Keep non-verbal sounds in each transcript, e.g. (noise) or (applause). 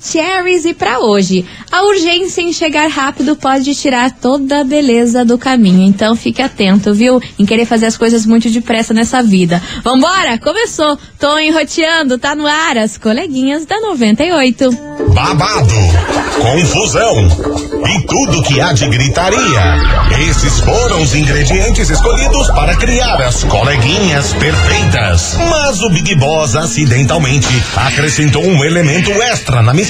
Maravicheries e para hoje, a urgência em chegar rápido pode tirar toda a beleza do caminho. Então fique atento, viu? Em querer fazer as coisas muito depressa nessa vida. Vambora? Começou. Tô enroteando, tá no ar as coleguinhas da 98. Babado, confusão e tudo que há de gritaria. Esses foram os ingredientes escolhidos para criar as coleguinhas perfeitas. Mas o Big Boss acidentalmente acrescentou um elemento extra na mistura: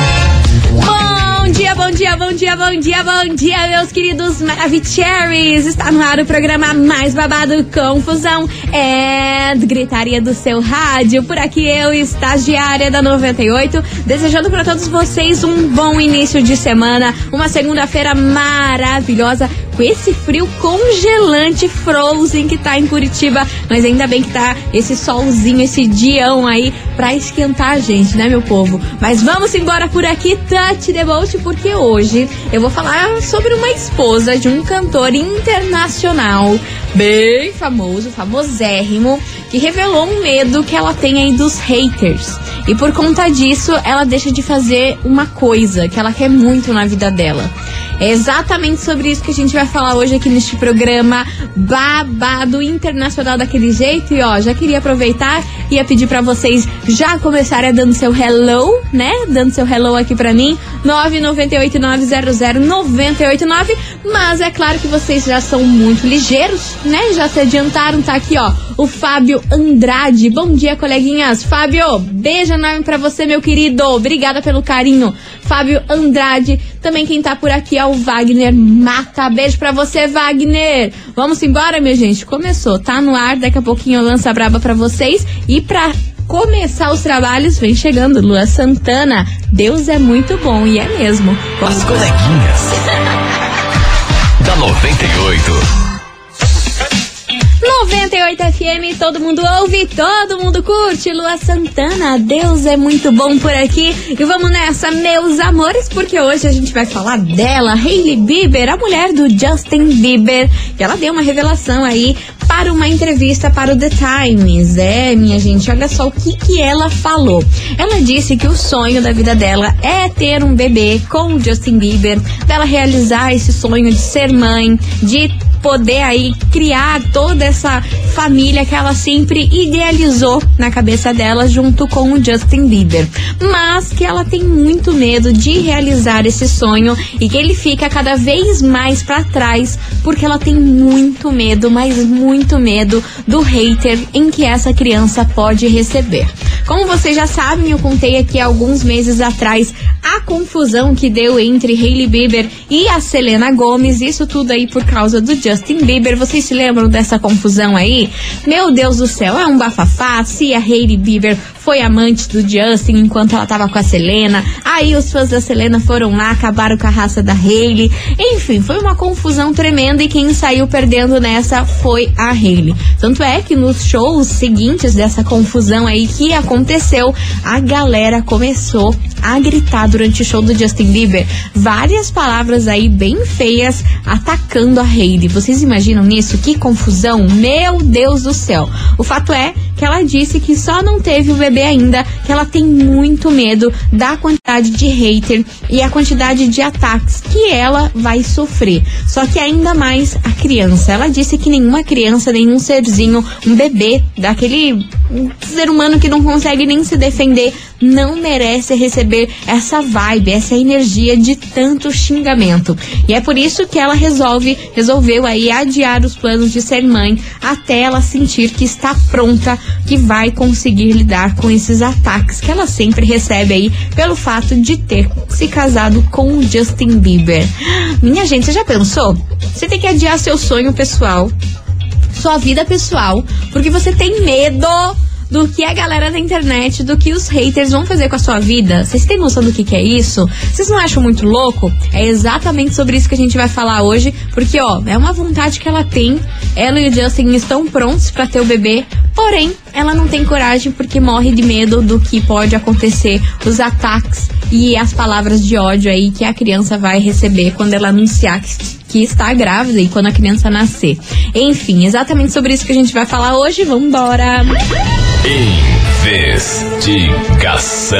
Dia, bom dia, bom dia, bom dia, bom dia, meus queridos Maravicheries! Está no ar o programa mais babado Confusão é gritaria do seu rádio. Por aqui eu, estagiária da 98, desejando para todos vocês um bom início de semana, uma segunda-feira maravilhosa com esse frio congelante frozen que tá em Curitiba, mas ainda bem que tá esse solzinho, esse dião aí pra esquentar a gente, né, meu povo? Mas vamos embora por aqui, Touch the Boat, porque hoje eu vou falar sobre uma esposa de um cantor internacional bem famoso, famosérrimo, que revelou um medo que ela tem aí dos haters. E por conta disso, ela deixa de fazer uma coisa que ela quer muito na vida dela. É exatamente sobre isso que a gente vai falar hoje aqui neste programa babado internacional daquele jeito. E ó, já queria aproveitar e ia pedir para vocês já começarem dando seu hello, né? Dando seu hello aqui para mim, 998900989. Mas é claro que vocês já são muito ligeiros, né? Já se adiantaram, tá aqui, ó. O Fábio Andrade. Bom dia, coleguinhas. Fábio, beijo enorme pra você, meu querido. Obrigada pelo carinho. Fábio Andrade. Também quem tá por aqui é o Wagner Mata. Beijo pra você, Wagner. Vamos embora, minha gente. Começou, tá no ar. Daqui a pouquinho eu lanço a braba pra vocês. E pra começar os trabalhos, vem chegando Lua Santana. Deus é muito bom e é mesmo. Vamos As coleguinhas. (laughs) da 98. 98 FM, todo mundo ouve, todo mundo curte. Lua Santana, Deus é muito bom por aqui. E vamos nessa, meus amores, porque hoje a gente vai falar dela, Hailey Bieber, a mulher do Justin Bieber, que ela deu uma revelação aí para uma entrevista para o The Times. É, minha gente, olha só o que, que ela falou. Ela disse que o sonho da vida dela é ter um bebê com o Justin Bieber, dela realizar esse sonho de ser mãe, de poder aí criar toda essa família que ela sempre idealizou na cabeça dela junto com o Justin Bieber. Mas que ela tem muito medo de realizar esse sonho e que ele fica cada vez mais para trás porque ela tem muito medo, mas muito medo do hater em que essa criança pode receber. Como vocês já sabem, eu contei aqui alguns meses atrás a confusão que deu entre Hailey Bieber e a Selena Gomez, isso tudo aí por causa do Justin Bieber. Vocês se lembram dessa confusão aí? Meu Deus do céu, é um bafafá. Se a Hailey Bieber foi amante do Justin enquanto ela tava com a Selena. Aí os fãs da Selena foram lá, acabaram com a raça da Hailey. Enfim, foi uma confusão tremenda e quem saiu perdendo nessa foi a Hailey. Tanto é que nos shows seguintes dessa confusão aí que aconteceu, a galera começou a gritar durante o show do Justin Bieber várias palavras aí bem feias atacando a Hailey. Vocês imaginam nisso? Que confusão! Meu Deus do céu! O fato é que ela disse que só não teve o bebê ainda, que ela tem muito medo da quantidade de hater e a quantidade de ataques que ela vai sofrer. Só que ainda mais a criança. Ela disse que nenhuma criança, nenhum serzinho, um bebê, daquele ser humano que não consegue nem se defender, não merece receber essa vibe, essa energia de tanto xingamento. E é por isso que ela resolve, resolveu aí adiar os planos de ser mãe até ela sentir que está pronta, que vai conseguir lidar com esses ataques que ela sempre recebe aí pelo fato de ter se casado com o Justin Bieber. Minha gente, você já pensou? Você tem que adiar seu sonho pessoal, sua vida pessoal, porque você tem medo do que a galera da internet, do que os haters vão fazer com a sua vida. Vocês têm noção do que, que é isso? Vocês não acham muito louco? É exatamente sobre isso que a gente vai falar hoje, porque ó, é uma vontade que ela tem. Ela e o Justin estão prontos para ter o bebê, porém, ela não tem coragem porque morre de medo do que pode acontecer, os ataques e as palavras de ódio aí que a criança vai receber quando ela anunciar que que está grávida e quando a criança nascer. Enfim, exatamente sobre isso que a gente vai falar hoje. Vamos embora. Investigação.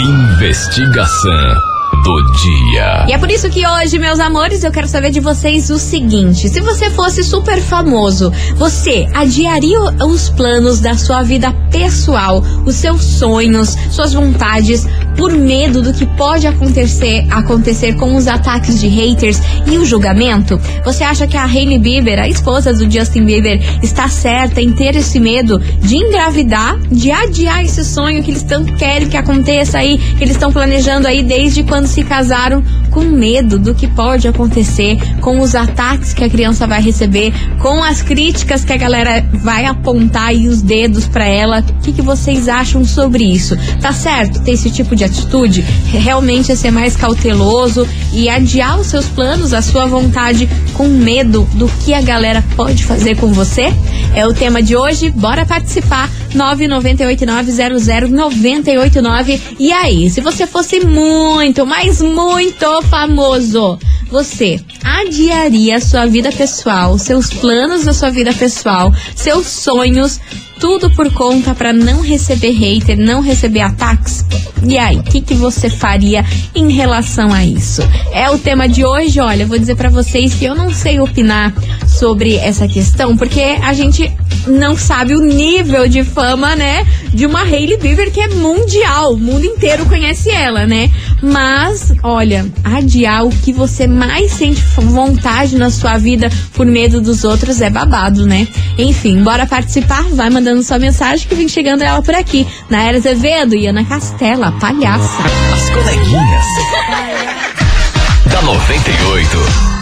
Investigação do dia. E é por isso que hoje, meus amores, eu quero saber de vocês o seguinte: se você fosse super famoso, você adiaria os planos da sua vida pessoal, os seus sonhos, suas vontades, por medo do que pode acontecer, acontecer com os ataques de haters e o julgamento? Você acha que a Hailey Bieber, a esposa do Justin Bieber, está certa em ter esse medo de engravidar, de adiar esse sonho que eles tanto querem que aconteça aí, que eles estão planejando aí desde quando se casaram com medo do que pode acontecer, com os ataques que a criança vai receber, com as críticas que a galera vai apontar e os dedos para ela. O que, que vocês acham sobre isso? Tá certo ter esse tipo de atitude? Realmente é ser mais cauteloso e adiar os seus planos, a sua vontade, com medo do que a galera pode fazer com você? É o tema de hoje. Bora participar. 998900989. E aí, se você fosse muito, mas muito famoso, você adiaria sua vida pessoal, seus planos da sua vida pessoal, seus sonhos, tudo por conta para não receber hater, não receber ataques? E aí, o que, que você faria em relação a isso? É o tema de hoje. Olha, vou dizer para vocês que eu não sei opinar sobre essa questão, porque a gente não sabe o nível de fama, né, de uma Hailey Bieber que é mundial, o mundo inteiro conhece ela, né? Mas, olha, adiar o que você mais sente vontade na sua vida por medo dos outros é babado, né? Enfim, bora participar, vai mandando sua mensagem que vem chegando ela por aqui. Na Era Azevedo e Ana Castela, palhaça. As coleguinhas. (laughs) da 98.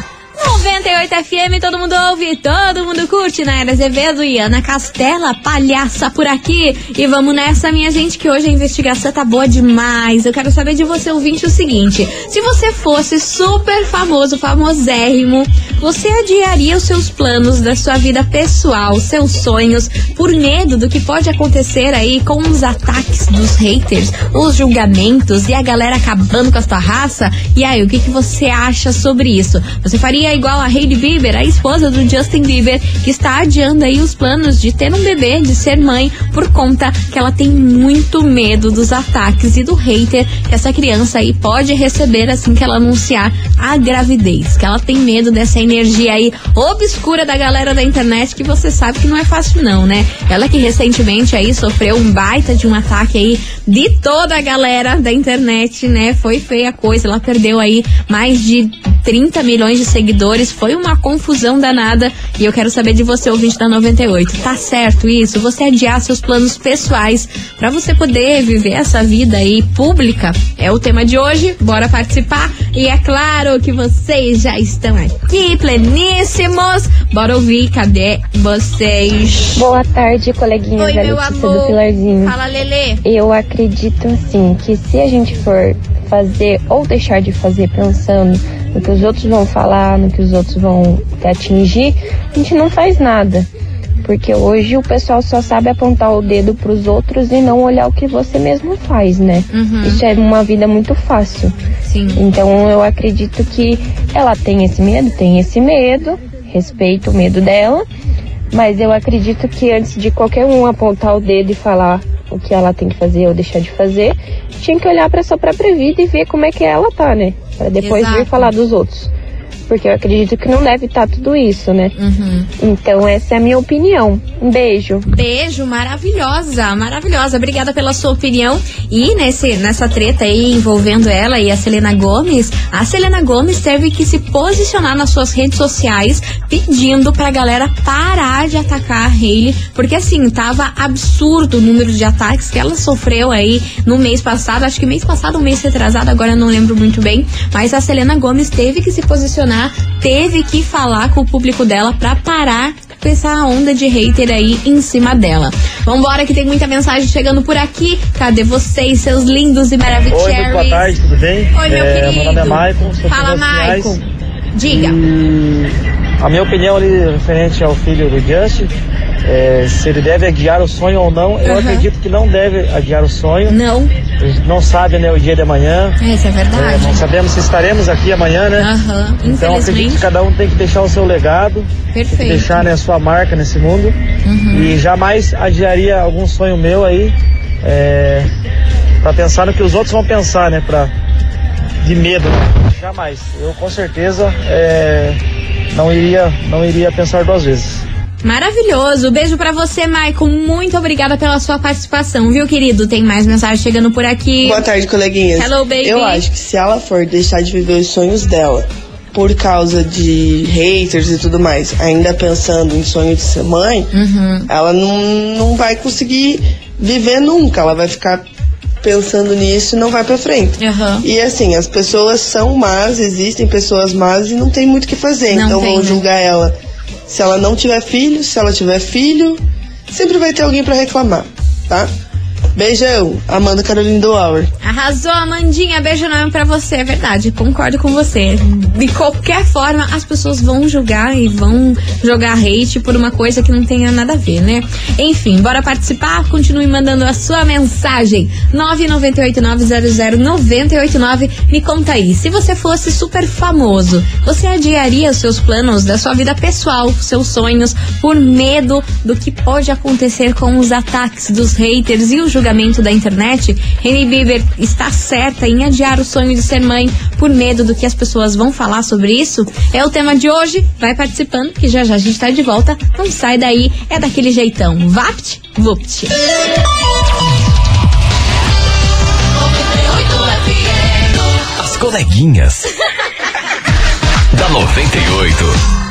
98 FM, todo mundo ouve, todo mundo curte. Na Era Azevedo e Ana Castela, palhaça por aqui. E vamos nessa, minha gente, que hoje a investigação tá boa demais. Eu quero saber de você, ouvinte, o seguinte: se você fosse super famoso, famosérrimo, você adiaria os seus planos da sua vida pessoal, seus sonhos, por medo do que pode acontecer aí com os ataques dos haters, os julgamentos e a galera acabando com a sua raça? E aí, o que, que você acha sobre isso? Você faria igual a Hailey Bieber, a esposa do Justin Bieber, que está adiando aí os planos de ter um bebê, de ser mãe, por conta que ela tem muito medo dos ataques e do hater que essa criança aí pode receber assim que ela anunciar a gravidez. Que ela tem medo dessa energia aí obscura da galera da internet, que você sabe que não é fácil não, né? Ela que recentemente aí sofreu um baita de um ataque aí de toda a galera da internet, né? Foi feia a coisa, ela perdeu aí mais de 30 milhões de seguidores. Foi uma confusão danada. E eu quero saber de você, ouvinte da 98. Tá certo isso? Você adiar seus planos pessoais para você poder viver essa vida aí pública? É o tema de hoje. Bora participar. E é claro que vocês já estão aqui, pleníssimos. Bora ouvir. Cadê vocês? Boa tarde, coleguinhas Oi, meu Letícia amor. do Pilarzinho. Fala, Lelê. Eu acredito assim que se a gente for fazer ou deixar de fazer pensando no que os outros vão falar, no que os outros vão te atingir, a gente não faz nada. Porque hoje o pessoal só sabe apontar o dedo pros outros e não olhar o que você mesmo faz, né? Uhum. Isso é uma vida muito fácil. Sim. Então eu acredito que ela tem esse medo, tem esse medo, respeito o medo dela, mas eu acredito que antes de qualquer um apontar o dedo e falar o que ela tem que fazer ou deixar de fazer, tinha que olhar para sua própria vida e ver como é que ela tá, né? Para depois Exato. vir falar dos outros. Porque eu acredito que não deve estar tudo isso, né? Uhum. Então essa é a minha opinião. Um beijo. Beijo, maravilhosa, maravilhosa. Obrigada pela sua opinião. E nesse, nessa treta aí envolvendo ela e a Selena Gomes, a Selena Gomes teve que se posicionar nas suas redes sociais pedindo pra galera parar de atacar a Hailey, porque assim, tava absurdo o número de ataques que ela sofreu aí no mês passado, acho que mês passado, um mês retrasado, agora eu não lembro muito bem, mas a Selena Gomes teve que se posicionar, teve que falar com o público dela pra parar com essa onda de hater aí em cima dela. Vambora que tem muita mensagem chegando por aqui. Cadê vocês, seus lindos e maravilhosos? Oi, boa tarde, tudo bem? Oi, meu É, querido. Meu nome é Maicon, Fala. Maicon. Diga. E a minha opinião ali referente ao filho do Justin, é, se ele deve adiar o sonho ou não, eu Aham. acredito que não deve adiar o sonho. Não, A gente não sabe né, o dia de amanhã. é É, verdade. não sabemos se estaremos aqui amanhã, né? Aham, Então acredito que cada um tem que deixar o seu legado, Perfeito. deixar né, a sua marca nesse mundo. Uhum. E jamais adiaria algum sonho meu aí, é, para pensar no que os outros vão pensar, né? Pra, de medo. Jamais. Eu com certeza é, não, iria, não iria pensar duas vezes. Maravilhoso. Beijo pra você, Maicon. Muito obrigada pela sua participação, viu, querido? Tem mais mensagem chegando por aqui. Boa tarde, coleguinhas. Hello, baby. Eu acho que se ela for deixar de viver os sonhos dela por causa de haters e tudo mais, ainda pensando em sonho de ser mãe, Uhum. ela não, não vai conseguir viver nunca. Ela vai ficar pensando nisso não vai pra frente. Aham. E assim, as pessoas são más, existem pessoas más e não tem muito o que fazer. Não então tem, vão né? julgar ela se ela não tiver filho, se ela tiver filho, sempre vai ter alguém pra reclamar, tá? Beijão, Amanda Carolina do Hour. Arrasou, Amandinha. Beijo enorme pra você. É verdade, concordo com você. De qualquer forma, as pessoas vão julgar e vão jogar hate por uma coisa que não tenha nada a ver, né? Enfim, bora participar? Continue mandando a sua mensagem. 998900989. Me conta aí, se você fosse super famoso, você adiaria os seus planos da sua vida pessoal, seus sonhos, por medo do que pode acontecer com os ataques dos haters e o julgamento da internet? Hailey Bieber está certa em adiar o sonho de ser mãe por medo do que as pessoas vão falar sobre isso? É o tema de hoje. Vai participando, que já já a gente tá de volta. Não sai daí, é daquele jeitão. Vapt, vupt. As coleguinhas. (laughs) da 98.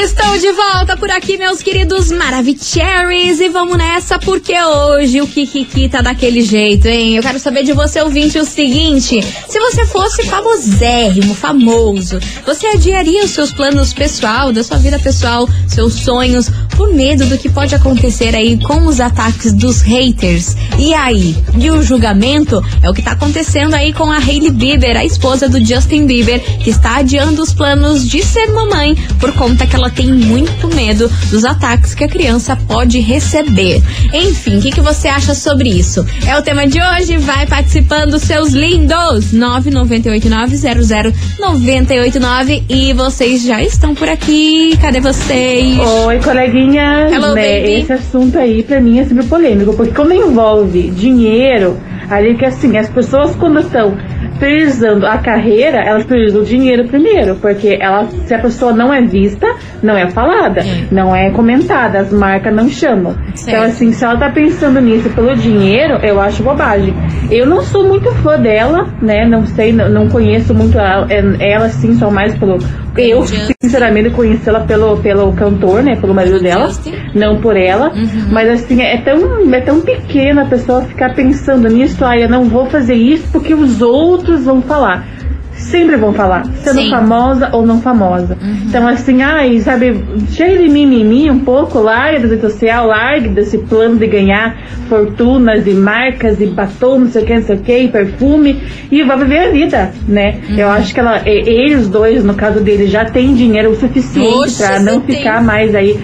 Estou de volta por aqui, meus queridos Maravicheries. E vamos nessa, porque hoje o Kikiki tá daquele jeito, hein? Eu quero saber de você, ouvinte, o seguinte: se você fosse famosérrimo, famoso, você adiaria os seus planos pessoal, da sua vida pessoal, seus sonhos, por medo do que pode acontecer aí com os ataques dos haters? E aí? E o julgamento é o que tá acontecendo aí com a Hailey Bieber, a esposa do Justin Bieber, que está adiando os planos de ser mamãe por conta que ela tem muito medo dos ataques que a criança pode receber. Enfim, o que, que você acha sobre isso? É o tema de hoje, vai participando, seus lindos! 998900989 e vocês já estão por aqui. Cadê vocês? Oi, coleguinha. Hello, Né, baby. Esse assunto aí pra mim é sempre polêmico, porque quando envolve dinheiro, ali que assim, as pessoas quando estão priorizando a carreira, elas priorizam o dinheiro primeiro, porque ela, se a pessoa não é vista, não é falada, É. não é comentada, as marcas não chamam. Certo. Então assim, se ela tá pensando nisso pelo dinheiro, eu acho bobagem. Eu não sou muito fã dela, né? Não sei, não, não conheço muito ela, ela sim, só mais pelo eu sinceramente conheci ela pelo pelo cantor, né, pelo marido dela. Não por ela, Uhum. mas assim, é tão, é tão pequena a pessoa ficar pensando nisso, ah, eu não vou fazer isso porque os outros vão falar. Sempre vão falar, sendo Sim. Uhum. famosa ou não famosa. Então, assim, ai, sabe, cheio de mimimi um pouco, larga da rede social, larga desse plano de ganhar fortunas e marcas e batom, não sei o que, não sei o que, e perfume, e vai viver a vida, né? Uhum. Eu acho que ela, eles dois, no caso dele, já tem dinheiro o suficiente você não tem. ficar mais aí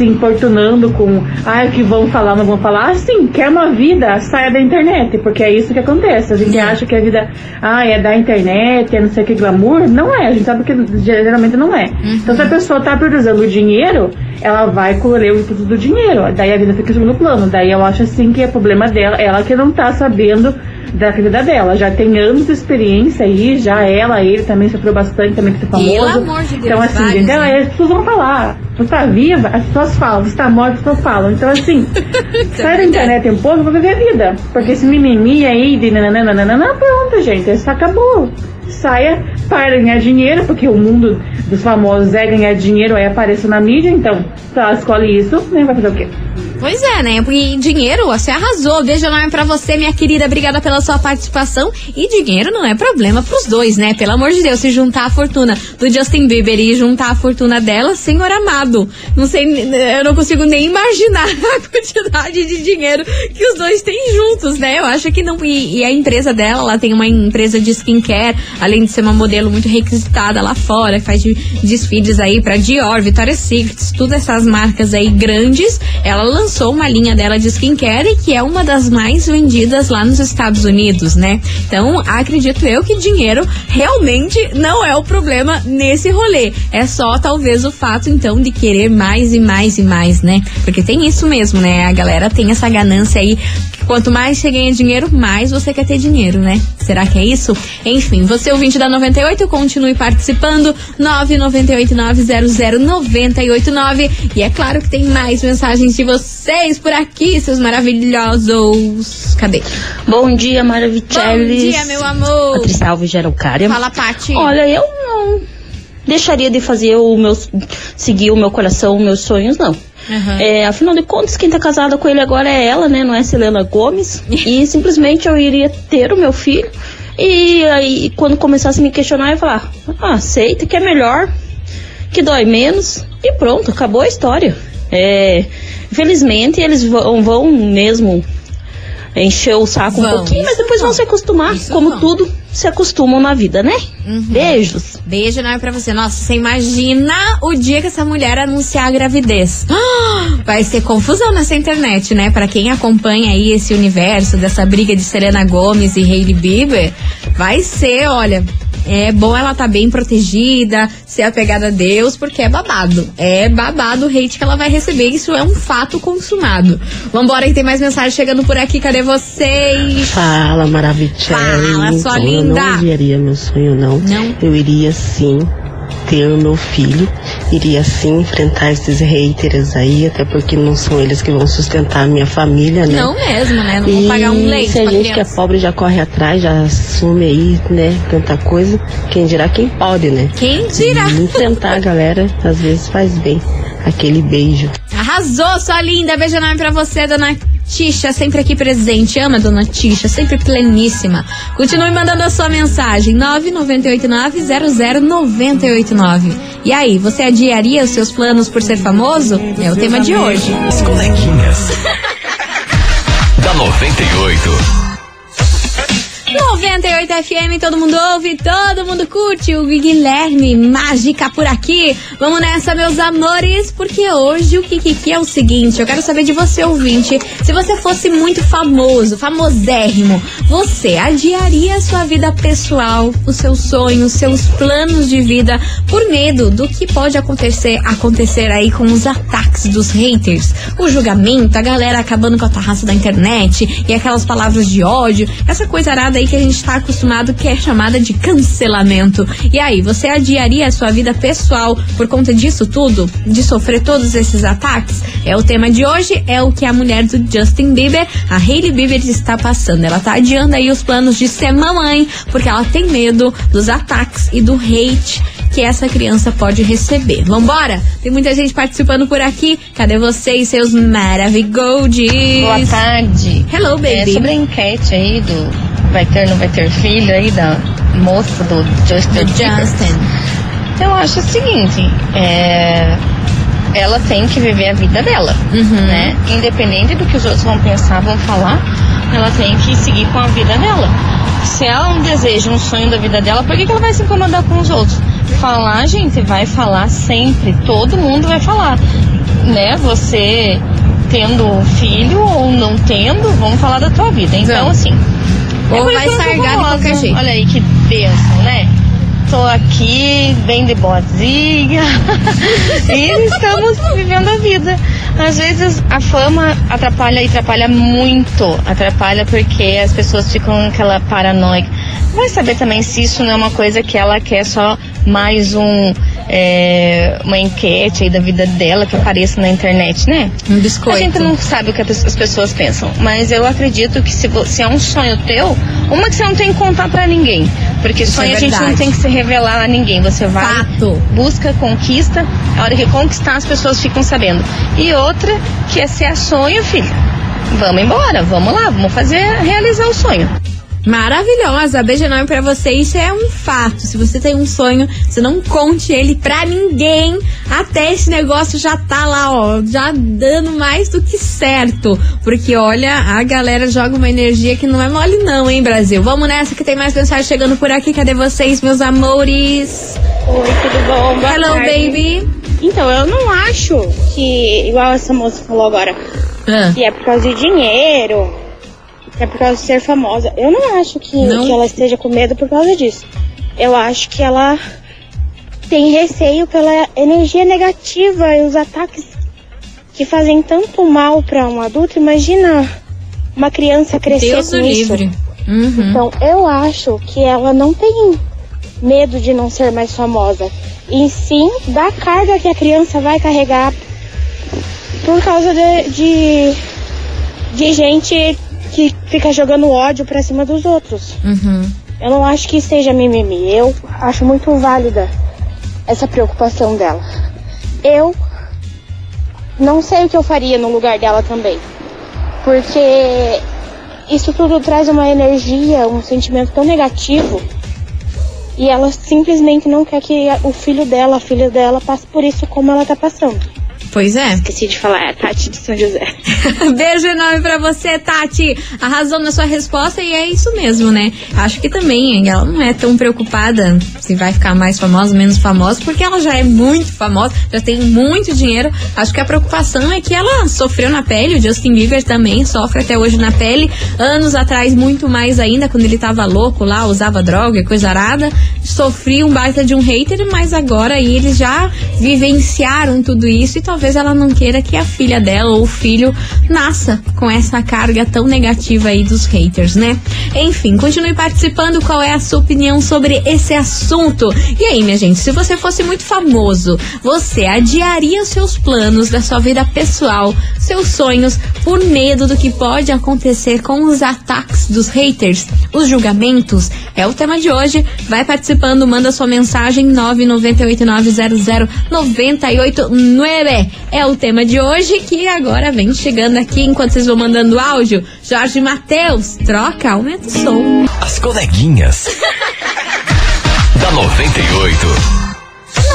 se importunando com ai o que vão falar, não vão falar. Assim, quer uma vida, saia da internet, porque é isso que acontece. A gente Sim. acha que a vida ah, é da internet, é não sei o que glamour. Não é, a gente sabe que geralmente não é. Então se a pessoa tá priorizando o dinheiro, ela vai colher o fruto do dinheiro. Daí a vida fica em segundo plano. Daí eu acho assim que é problema dela, ela que não tá sabendo da vida dela. Já tem anos de experiência aí, já ela, ele também sofreu bastante, também que tá famoso. Pelo amor de Deus, Então assim, vários, gente, ela, né? as pessoas vão falar. Você tá viva, as pessoas falam. Você tá morta, as pessoas falam. Então assim, (laughs) sai da internet um pouco pra viver a vida. Porque esse mimimi aí de nananana, pronto, gente, isso acabou. Saia para ganhar dinheiro, porque o mundo dos famosos é ganhar dinheiro, aí apareça na mídia, então, se ela escolhe isso, nem vai fazer o quê? Pois é, né? Porque dinheiro, você arrasou. Beijo enorme pra você, minha querida. Obrigada pela sua participação. E dinheiro não é problema pros dois, né? Pelo amor de Deus, se juntar a fortuna do Justin Bieber e juntar a fortuna dela, senhor amado. Não sei, eu não consigo nem imaginar (laughs) a quantidade de dinheiro que os dois têm juntos, né? Eu acho que não. E, e a empresa dela, ela tem uma empresa de skincare, além de ser uma modelo muito requisitada lá fora, faz de, desfiles aí pra Dior, Victoria's Secret, todas essas marcas aí grandes. Ela lançou uma linha dela de skincare que é uma das mais vendidas lá nos Estados Unidos, né? Então, acredito eu que dinheiro realmente não é o problema nesse rolê. É só talvez o fato então de querer mais e mais e mais, né? Porque tem isso mesmo, né? A galera tem essa ganância aí. Quanto mais você ganha dinheiro, mais você quer ter dinheiro, né? Será que é isso? Enfim, você ouvinte da 98, continue participando. 998900989. E é claro que tem mais mensagens de vocês por aqui, seus maravilhosos. Cadê? Bom dia, Maravichelis. Bom dia, meu amor. Patrícia Alves Geralcária. Fala, Pati. Olha, eu não deixaria de fazer o meu. seguir o meu coração, os meus sonhos, não. Uhum. É, afinal de contas, quem tá casada com ele agora é ela, né? Não é Selena Gomes. e (laughs) simplesmente eu iria ter o meu filho. E aí, quando começasse a me questionar, eu ia falar: ah, aceita que é melhor, que dói menos. E pronto, acabou a história. É, infelizmente, eles vão, vão mesmo encher o saco Vão, um pouquinho, mas depois vão vão. se acostumar, Isso como vão. tudo se acostumam na vida, né? Uhum. Beijos. Beijo não é pra você. Nossa, você imagina o dia que essa mulher anunciar a gravidez. Ah, (gasps) Vai ser confusão nessa internet, né? Pra quem acompanha aí esse universo dessa briga de Serena Gomes e Hailey Bieber, vai ser, olha, é bom ela tá bem protegida, ser apegada a Deus, porque é babado. É babado o hate que ela vai receber. Isso é um fato consumado. Vambora que tem mais mensagem chegando por aqui. Cadê vocês? Fala, maravilhosa. Fala, sua Eu linda. não adiaria meu sonho, não. Não? Eu iria sim ter o meu filho. Iria sim enfrentar esses haters aí, até porque não são eles que vão sustentar a minha família, né? Não mesmo, né? Não E pagar um leite se a gente que é criança. pobre já corre atrás, já assume aí, né, tanta coisa, quem dirá quem pode, né? Quem dirá? E enfrentar a galera, às vezes faz bem. Aquele beijo. Arrasou, sua linda. Beijo enorme pra você, dona Tisha, sempre aqui presente. Ama a dona Tisha, sempre pleníssima. Continue mandando a sua mensagem. 998900989. E aí, você adiaria os seus planos por ser famoso? É o tema de hoje. As coleguinhas. (laughs) da 98. 98 FM, todo mundo ouve, todo mundo curte. O Guilherme Mágica por aqui. Vamos nessa, meus amores, porque hoje o Kikiki é o seguinte: eu quero saber de você, ouvinte. Se você fosse muito famoso, famosérrimo, você adiaria a sua vida pessoal, os seus sonhos, seus planos de vida, por medo do que pode acontecer, acontecer aí com os ataques dos haters, o julgamento, a galera acabando com a tarraça da internet e aquelas palavras de ódio, essa coisa arada aí que a gente tá acostumado que é chamada de cancelamento. E aí, você adiaria a sua vida pessoal por conta disso tudo? De sofrer todos esses ataques? É o tema de hoje, é o que a mulher do Justin Bieber, a Hailey Bieber, está passando. Ela tá adiando aí os planos de ser mamãe, porque ela tem medo dos ataques e do hate que essa criança pode receber. Vambora? Tem muita gente participando por aqui. Cadê vocês, seus maravilhosos? Boa tarde. Hello, baby. É, sobre a enquete aí do vai ter não vai ter filho aí da moça do Justin Do. Justin. Eu acho o seguinte, é, ela tem que viver a vida dela, Uhum. né? Independente do que os outros vão pensar, vão falar, ela tem que seguir com a vida dela. Se ela um deseja, um sonho da vida dela, por que, que ela vai se incomodar com os outros? Falar, gente, vai falar sempre. Todo mundo vai falar, né? Você tendo filho ou não tendo, vamos falar da tua vida. Então, assim. Ou vai sargar de qualquer jeito. Olha aí que bênção, né? Tô aqui, bem de boazinha. (laughs) e estamos vivendo a vida. Às vezes a fama atrapalha e atrapalha muito. Atrapalha porque as pessoas ficam aquela paranoia. Vai saber também se isso não é uma coisa que ela quer só mais um é, uma enquete aí da vida dela que apareça na internet, né? Um A biscoito. gente não sabe o que as pessoas pensam, mas eu acredito que se, se é um sonho teu, uma que você não tem que contar pra ninguém, porque Isso sonho é a gente não tem que se revelar a ninguém, você vai, Fato. busca, conquista, a hora que conquistar as pessoas ficam sabendo. E outra que é se é sonho, filho, vamos embora, vamos lá, vamos fazer, realizar o sonho. Maravilhosa, beijo enorme pra você. Isso é um fato. Se você tem um sonho, você não conte ele pra ninguém. Até esse negócio já tá lá, ó, já dando mais do que certo. Porque olha, a galera joga uma energia que não é mole, não, hein, Brasil? Vamos nessa que tem mais mensagem chegando por aqui. Cadê vocês, meus amores? Oi, tudo bom? Boa Hello, tarde. baby. Então, eu não acho que, igual essa moça falou agora, Ah. que é por causa de dinheiro, é por causa de ser famosa. Eu não acho que, Não? que ela esteja com medo por causa disso. Eu acho que ela tem receio pela energia negativa e os ataques que fazem tanto mal para um adulto. Imagina uma criança crescer Deus com isso. livre. Uhum. Então, eu acho que ela não tem medo de não ser mais famosa. E sim da carga que a criança vai carregar por causa de, de, de gente que fica jogando ódio pra cima dos outros. Uhum. Eu não acho que seja mimimi. Eu acho muito válida essa preocupação dela. Eu não sei o que eu faria no lugar dela também. Porque isso tudo traz uma energia, um sentimento tão negativo. E ela simplesmente não quer que o filho dela, a filha dela, passe por isso como ela tá passando. Pois é. Esqueci de falar, é a Tati de São José. (laughs) Beijo enorme pra você, Tati. Arrasou na sua resposta e é isso mesmo, né? Acho que também hein, ela não é tão preocupada se vai ficar mais famosa, menos famosa, porque ela já é muito famosa, já tem muito dinheiro. Acho que a preocupação é que ela sofreu na pele, o Justin Bieber também sofre até hoje na pele. Anos atrás, muito mais ainda, quando ele tava louco lá, usava droga e coisa arada. Sofria um baita de um hater, mas agora aí eles já vivenciaram tudo isso e talvez ela não queira que a filha dela ou o filho nasça com essa carga tão negativa aí dos haters, né? Enfim, continue participando. Qual é a sua opinião sobre esse assunto? E aí, minha gente, se você fosse muito famoso, você adiaria os seus planos da sua vida pessoal, seus sonhos, por medo do que pode acontecer com os ataques dos haters, os julgamentos? É o tema de hoje. Vai participando, manda sua mensagem 998900989. É o tema de hoje que agora vem chegando aqui enquanto vocês vão mandando áudio. Jorge Matheus, troca, aumenta o som. As coleguinhas. (laughs) da 98.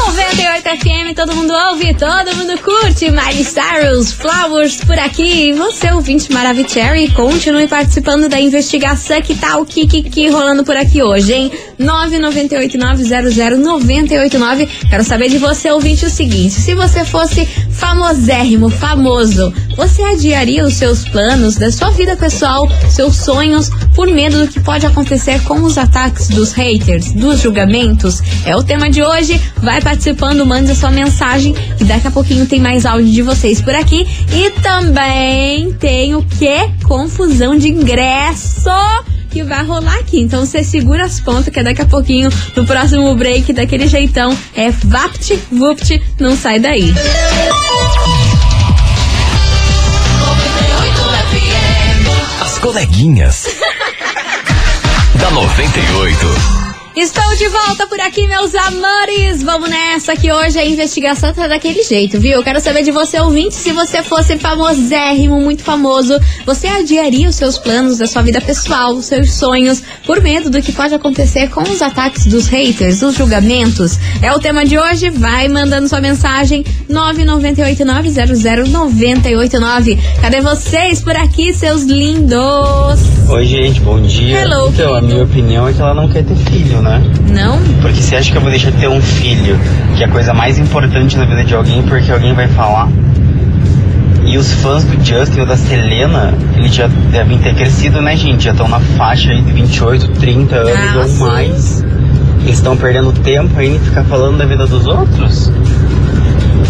98 FM, todo mundo ouve, todo mundo curte. Miley Cyrus, Flowers por aqui. E Você, ouvinte Maravicherry, continue participando da investigação que tá o que, que, que rolando por aqui hoje, hein? 998900989. Quero saber de você, ouvinte, o seguinte: se você fosse famosérrimo, famoso, você adiaria os seus planos da sua vida pessoal, seus sonhos, por medo do que pode acontecer com os ataques dos haters, dos julgamentos? É o tema de hoje. Vai participando, mande a sua mensagem e daqui a pouquinho tem mais áudio de vocês por aqui. E também tem o que? Confusão de ingresso que vai rolar aqui. Então você segura as pontas que daqui a pouquinho, no próximo break, daquele jeitão, é vapt, vupt, não sai daí. As coleguinhas. (laughs) da 98. Estou de volta por aqui, meus amores. Vamos nessa que hoje a investigação tá daquele jeito, viu? Eu quero saber de você, ouvinte, se você fosse famosérrimo, muito famoso, você adiaria os seus planos da sua vida pessoal, os seus sonhos, por medo do que pode acontecer com os ataques dos haters, os julgamentos? É o tema de hoje. Vai mandando sua mensagem 998900989. Cadê vocês por aqui, seus lindos? Oi, gente, bom dia. Hello, então, a minha opinião é que ela não quer ter filho, né? Não? Porque você acha que eu vou deixar de ter um filho, que é a coisa mais importante na vida de alguém, porque alguém vai falar. E os fãs do Justin ou da Selena, eles já devem ter crescido, né, gente? Já estão na faixa aí de 28, 30 anos Ah, ou sim. mais. Eles estão perdendo tempo aí em ficar falando da vida dos outros.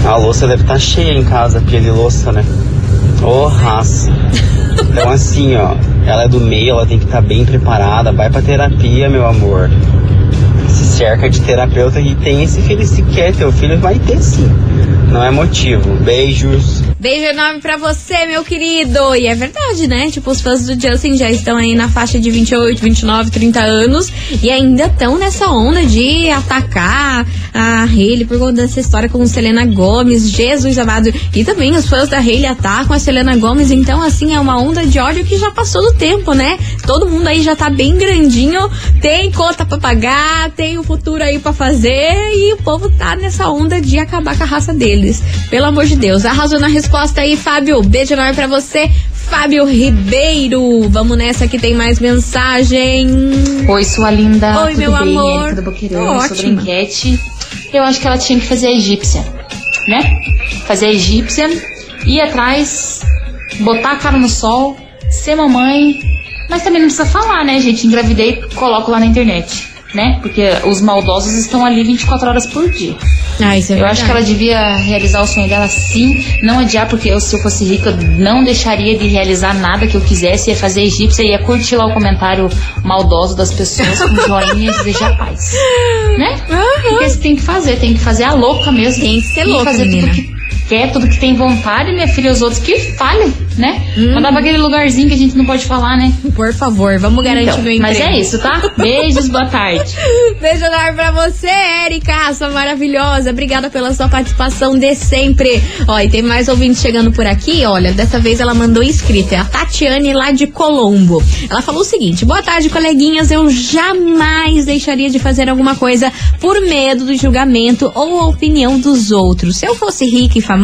A louça deve estar cheia em casa, pia de louça, né? Ô, raça. (laughs) Então assim, ó, ela é do meio, ela tem que estar bem preparada, vai pra terapia, meu amor. Cerca de terapeuta e tem esse filho, se quer ter o filho, vai ter sim. Não é motivo. Beijos. Beijo enorme pra você, meu querido. E é verdade, né? Tipo, os fãs do Justin já estão aí na faixa de 28, 29, 30 anos e ainda estão nessa onda de atacar a Hailey por conta dessa história com Selena Gomes. Jesus amado. E também os fãs da Hailey atacam a Selena Gomes. Então, assim, é uma onda de ódio que já passou do tempo, né? Todo mundo aí já tá bem grandinho, tem conta pra pagar, tem o futuro aí pra fazer e o povo tá nessa onda de acabar com a raça deles. Pelo amor de Deus. Arrasou na resposta aí, Fábio. Beijo enorme pra você. Fábio Ribeiro, vamos nessa que tem mais mensagem. Oi, sua linda. Oi, Tudo meu bem? amor. Érica do Boqueirão, sobre ótima. enquete. Eu acho que ela tinha que fazer a egípcia, né? Fazer a egípcia, ir atrás, botar a cara no sol, ser mamãe. Mas também não precisa falar, né, gente? Engravidei, coloco lá na internet, né? Porque os maldosos estão ali 24 horas por dia. Ah, isso é eu verdade. acho que ela devia realizar o sonho dela sim, não adiar, porque eu, se eu fosse rica, eu não deixaria de realizar nada que eu quisesse, ia fazer egípcia, ia curtir lá o comentário maldoso das pessoas com (laughs) joinha e desejar paz. Né? Porque você tem que fazer, tem que fazer a louca mesmo. Tem que ser e louca, fazer menina. tudo que quer, tudo que tem vontade, minha filha, os outros que falhem, né? Hum. Mandar pra aquele lugarzinho que a gente não pode falar, né? Por favor, vamos garantir Então, meu emprego. Mas é isso, tá? Beijos, boa tarde. (laughs) Beijo enorme pra você, Erika, sua maravilhosa. Obrigada pela sua participação de sempre. Ó, e tem mais ouvintes chegando por aqui. Olha, dessa vez ela mandou escrita. É a Tatiane lá de Colombo. Ela falou o seguinte: Boa tarde, coleguinhas. Eu jamais deixaria de fazer alguma coisa por medo do julgamento ou opinião dos outros. Se eu fosse rica e famosa,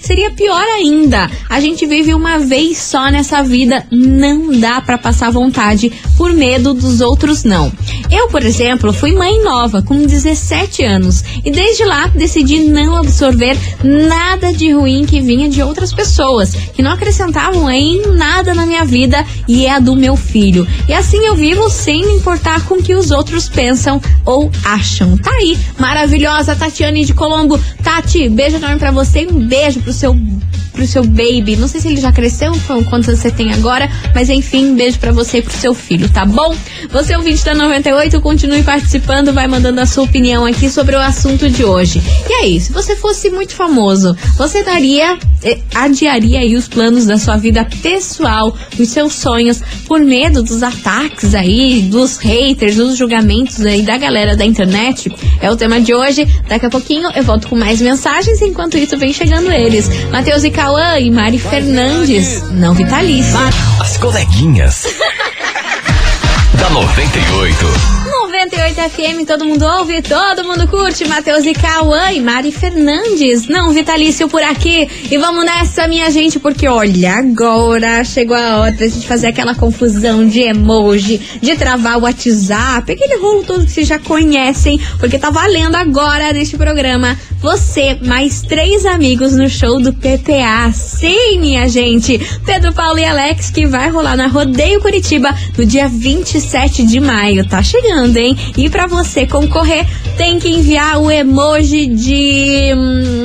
seria pior ainda. A gente vive uma vez só nessa vida. Não dá pra passar vontade por medo dos outros, não. Eu, por exemplo, fui mãe nova, com 17 anos, e desde lá decidi não absorver nada de ruim que vinha de outras pessoas, que não acrescentavam em nada na minha vida e é a do meu filho. E assim eu vivo sem me importar com o que os outros pensam ou acham. Tá aí, maravilhosa Tatiane de Colombo. Tati, beijo enorme pra você um beijo pro seu pro seu baby. Não sei se ele já cresceu, quantos você tem agora, mas enfim, um beijo pra você e pro seu filho, tá bom? Você ouvinte da 98, continue participando, vai mandando a sua opinião aqui sobre o assunto de hoje. E aí, se você fosse muito famoso, você daria, adiaria aí os planos da sua vida pessoal, dos seus sonhos, por medo dos ataques aí, dos haters, dos julgamentos aí da galera da internet? É o tema de hoje. Daqui a pouquinho eu volto com mais mensagens, enquanto isso vem chegando eles. Matheus e Cauã e Mari Fernandes, não vitalício. As coleguinhas. (laughs) da 98. 98 FM, todo mundo ouve, todo mundo curte. Matheus e Cauã e Mari Fernandes. Não, vitalício por aqui. E vamos nessa, minha gente, porque olha, agora chegou a hora da gente fazer aquela confusão de emoji, de travar o WhatsApp, aquele rolo todo que vocês já conhecem, porque tá valendo agora neste programa. Você, mais três amigos no show do PPA. Sim, minha gente. Pedro Paulo e Alex, que vai rolar na Rodeio Curitiba no dia 27 de maio. Tá chegando, hein? E pra você concorrer, tem que enviar o emoji de.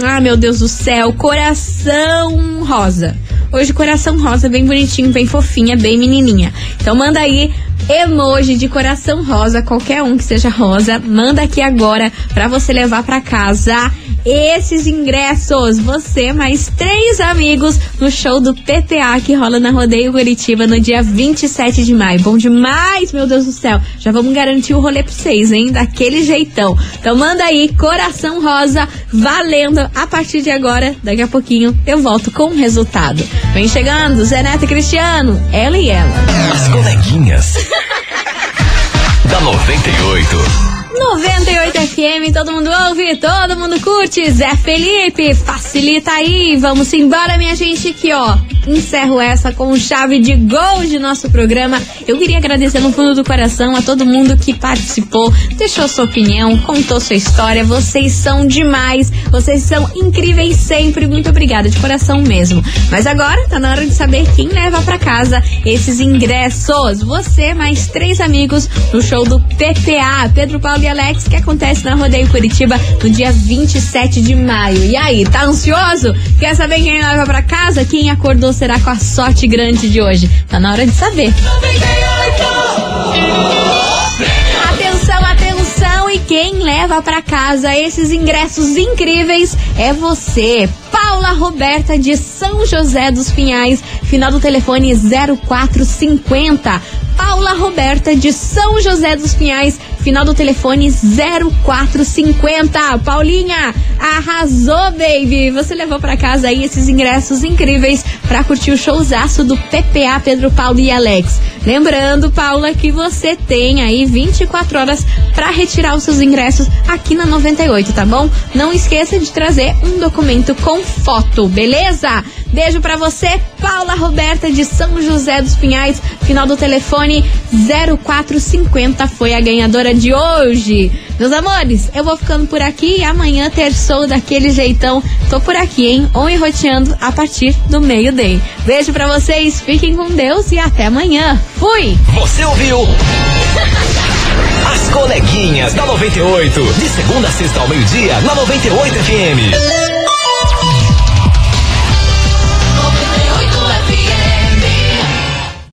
Ah, meu Deus do céu, coração rosa. Hoje, coração rosa, bem bonitinho, bem fofinha, bem menininha. Então, manda aí emoji de coração rosa, qualquer um que seja rosa, manda aqui agora pra você levar pra casa esses ingressos. Você mais três amigos no show do PPA que rola na Rodeio Curitiba no dia 27 de maio. Bom demais, meu Deus do céu. Já vamos garantir o rolê pra vocês, hein? Daquele jeitão. Então manda aí, coração rosa, valendo a partir de agora. Daqui a pouquinho eu volto com o resultado. Vem chegando, Zé Neto e Cristiano, ela e ela. As coleguinhas. (laughs) da 98. 98 FM, todo mundo ouve, todo mundo curte. Zé Felipe, facilita aí. Vamos embora, minha gente, que ó, encerro essa com chave de gol de nosso programa. Eu queria agradecer no fundo do coração a todo mundo que participou, deixou sua opinião, contou sua história. Vocês são demais, vocês são incríveis sempre. Muito obrigada, de coração mesmo. Mas agora tá na hora de saber quem leva pra casa esses ingressos. Você mais três amigos no show do PPA, Pedro Paulo e Alex, que acontece na Rodeio Curitiba no dia 27 de maio. E aí, tá ansioso? Quer saber quem leva pra casa? Quem acordou será com a sorte grande de hoje? Tá na hora de saber. Atenção, atenção! E quem leva pra casa esses ingressos incríveis é você, Paula Roberta de São José dos Pinhais, final do telefone 0450. Paula Roberta de São José dos Pinhais, final do telefone 0450. Paulinha, arrasou, baby! Você levou para casa aí esses ingressos incríveis para curtir o showzaço do PPA Pedro Paulo e Alex. Lembrando, Paula, que você tem aí 24 horas para retirar os seus ingressos aqui na 98, tá bom? Não esqueça de trazer um documento com foto, beleza? Beijo para você, Paula Roberta de São José dos Pinhais, final do telefone 0450 foi a ganhadora de hoje. Meus amores, eu vou ficando por aqui e amanhã terçou daquele jeitão. Tô por aqui, hein? On e roteando a partir do meio-day. Beijo para vocês, fiquem com Deus e até amanhã. Fui! Você ouviu? (laughs) As coleguinhas da 98. De segunda a sexta ao meio-dia, na 98 FM.